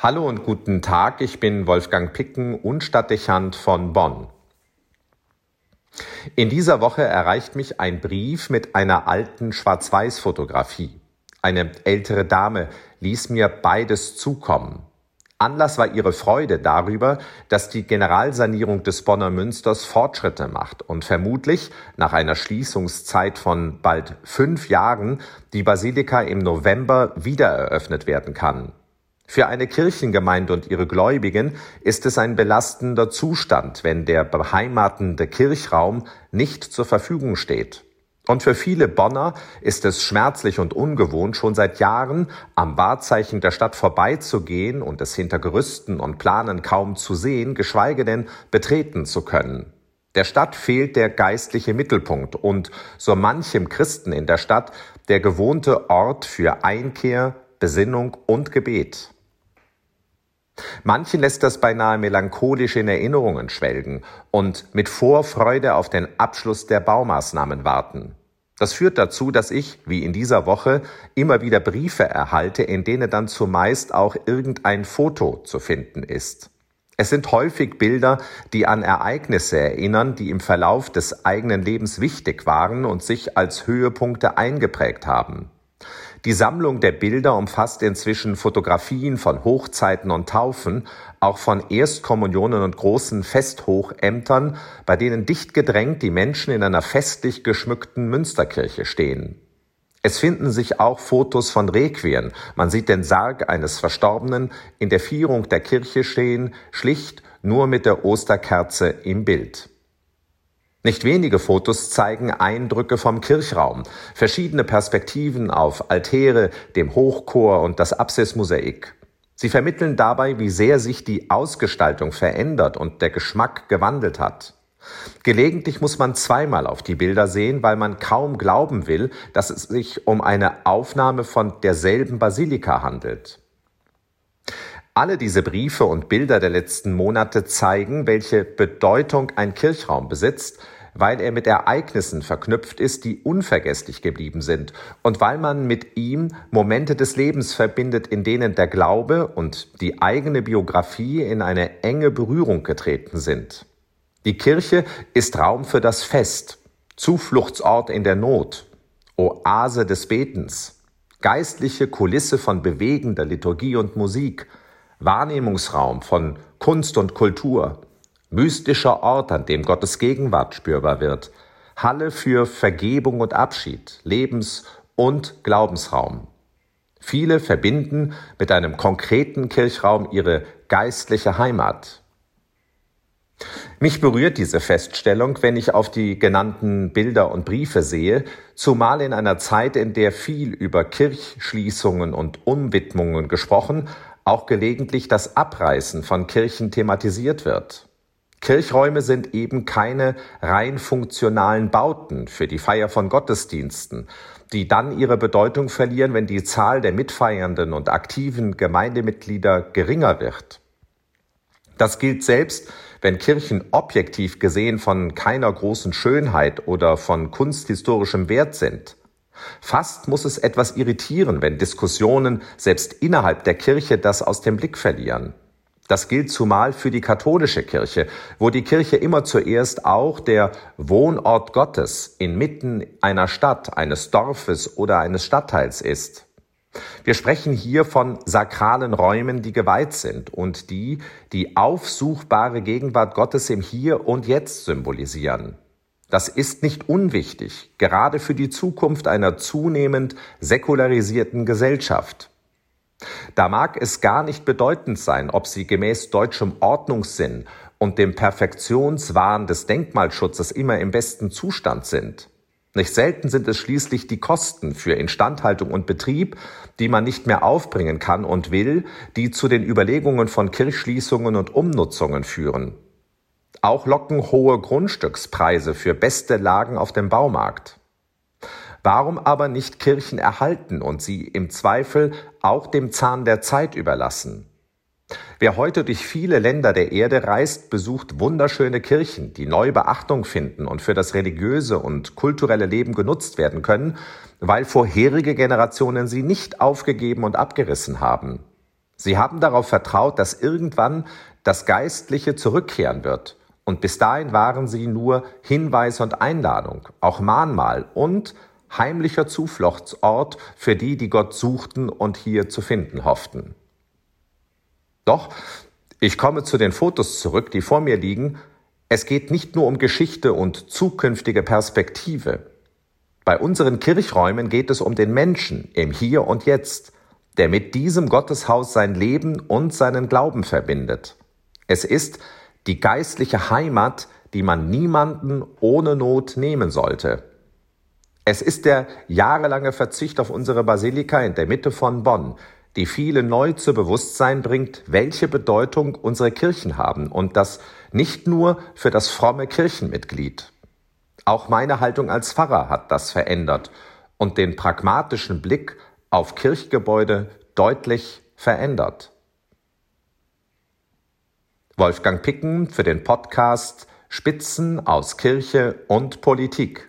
Hallo und guten Tag, ich bin Wolfgang Picken und Stadtdechant von Bonn. In dieser Woche erreicht mich ein Brief mit einer alten Schwarz-Weiß-Fotografie. Eine ältere Dame ließ mir beides zukommen. Anlass war ihre Freude darüber, dass die Generalsanierung des Bonner Münsters Fortschritte macht und vermutlich nach einer Schließungszeit von bald fünf Jahren die Basilika im November wiedereröffnet werden kann. Für eine Kirchengemeinde und ihre Gläubigen ist es ein belastender Zustand, wenn der beheimatende Kirchraum nicht zur Verfügung steht. Und für viele Bonner ist es schmerzlich und ungewohnt, schon seit Jahren am Wahrzeichen der Stadt vorbeizugehen und es hinter Gerüsten und Planen kaum zu sehen, geschweige denn betreten zu können. Der Stadt fehlt der geistliche Mittelpunkt und so manchem Christen in der Stadt der gewohnte Ort für Einkehr, Besinnung und Gebet. Manchen lässt das beinahe melancholisch in Erinnerungen schwelgen und mit Vorfreude auf den Abschluss der Baumaßnahmen warten. Das führt dazu, dass ich, wie in dieser Woche, immer wieder Briefe erhalte, in denen dann zumeist auch irgendein Foto zu finden ist. Es sind häufig Bilder, die an Ereignisse erinnern, die im Verlauf des eigenen Lebens wichtig waren und sich als Höhepunkte eingeprägt haben. Die Sammlung der Bilder umfasst inzwischen Fotografien von Hochzeiten und Taufen, auch von Erstkommunionen und großen Festhochämtern, bei denen dicht gedrängt die Menschen in einer festlich geschmückten Münsterkirche stehen. Es finden sich auch Fotos von Requien. Man sieht den Sarg eines Verstorbenen in der Vierung der Kirche stehen, schlicht nur mit der Osterkerze im Bild. Nicht wenige Fotos zeigen Eindrücke vom Kirchraum, verschiedene Perspektiven auf Altäre, dem Hochchor und das Apsismosaik. Sie vermitteln dabei, wie sehr sich die Ausgestaltung verändert und der Geschmack gewandelt hat. Gelegentlich muss man zweimal auf die Bilder sehen, weil man kaum glauben will, dass es sich um eine Aufnahme von derselben Basilika handelt. Alle diese Briefe und Bilder der letzten Monate zeigen, welche Bedeutung ein Kirchraum besitzt, weil er mit Ereignissen verknüpft ist, die unvergesslich geblieben sind und weil man mit ihm Momente des Lebens verbindet, in denen der Glaube und die eigene Biografie in eine enge Berührung getreten sind. Die Kirche ist Raum für das Fest, Zufluchtsort in der Not, Oase des Betens, geistliche Kulisse von bewegender Liturgie und Musik, Wahrnehmungsraum von Kunst und Kultur, mystischer Ort, an dem Gottes Gegenwart spürbar wird, Halle für Vergebung und Abschied, Lebens- und Glaubensraum. Viele verbinden mit einem konkreten Kirchraum ihre geistliche Heimat. Mich berührt diese Feststellung, wenn ich auf die genannten Bilder und Briefe sehe, zumal in einer Zeit, in der viel über Kirchschließungen und Umwidmungen gesprochen, auch gelegentlich das Abreißen von Kirchen thematisiert wird. Kirchräume sind eben keine rein funktionalen Bauten für die Feier von Gottesdiensten, die dann ihre Bedeutung verlieren, wenn die Zahl der mitfeiernden und aktiven Gemeindemitglieder geringer wird. Das gilt selbst, wenn Kirchen objektiv gesehen von keiner großen Schönheit oder von kunsthistorischem Wert sind. Fast muss es etwas irritieren, wenn Diskussionen selbst innerhalb der Kirche das aus dem Blick verlieren. Das gilt zumal für die katholische Kirche, wo die Kirche immer zuerst auch der Wohnort Gottes inmitten einer Stadt, eines Dorfes oder eines Stadtteils ist. Wir sprechen hier von sakralen Räumen, die geweiht sind und die die aufsuchbare Gegenwart Gottes im Hier und Jetzt symbolisieren. Das ist nicht unwichtig, gerade für die Zukunft einer zunehmend säkularisierten Gesellschaft. Da mag es gar nicht bedeutend sein, ob sie gemäß deutschem Ordnungssinn und dem Perfektionswahn des Denkmalschutzes immer im besten Zustand sind. Nicht selten sind es schließlich die Kosten für Instandhaltung und Betrieb, die man nicht mehr aufbringen kann und will, die zu den Überlegungen von Kirchschließungen und Umnutzungen führen. Auch locken hohe Grundstückspreise für beste Lagen auf dem Baumarkt. Warum aber nicht Kirchen erhalten und sie im Zweifel auch dem Zahn der Zeit überlassen? Wer heute durch viele Länder der Erde reist, besucht wunderschöne Kirchen, die neu Beachtung finden und für das religiöse und kulturelle Leben genutzt werden können, weil vorherige Generationen sie nicht aufgegeben und abgerissen haben. Sie haben darauf vertraut, dass irgendwann das Geistliche zurückkehren wird. Und bis dahin waren sie nur Hinweis und Einladung, auch Mahnmal und heimlicher Zufluchtsort für die, die Gott suchten und hier zu finden hofften. Doch, ich komme zu den Fotos zurück, die vor mir liegen. Es geht nicht nur um Geschichte und zukünftige Perspektive. Bei unseren Kirchräumen geht es um den Menschen im Hier und Jetzt, der mit diesem Gotteshaus sein Leben und seinen Glauben verbindet. Es ist die geistliche Heimat, die man niemanden ohne Not nehmen sollte. Es ist der jahrelange Verzicht auf unsere Basilika in der Mitte von Bonn, die viele neu zu Bewusstsein bringt, welche Bedeutung unsere Kirchen haben und das nicht nur für das fromme Kirchenmitglied. Auch meine Haltung als Pfarrer hat das verändert und den pragmatischen Blick auf Kirchgebäude deutlich verändert. Wolfgang Picken für den Podcast Spitzen aus Kirche und Politik.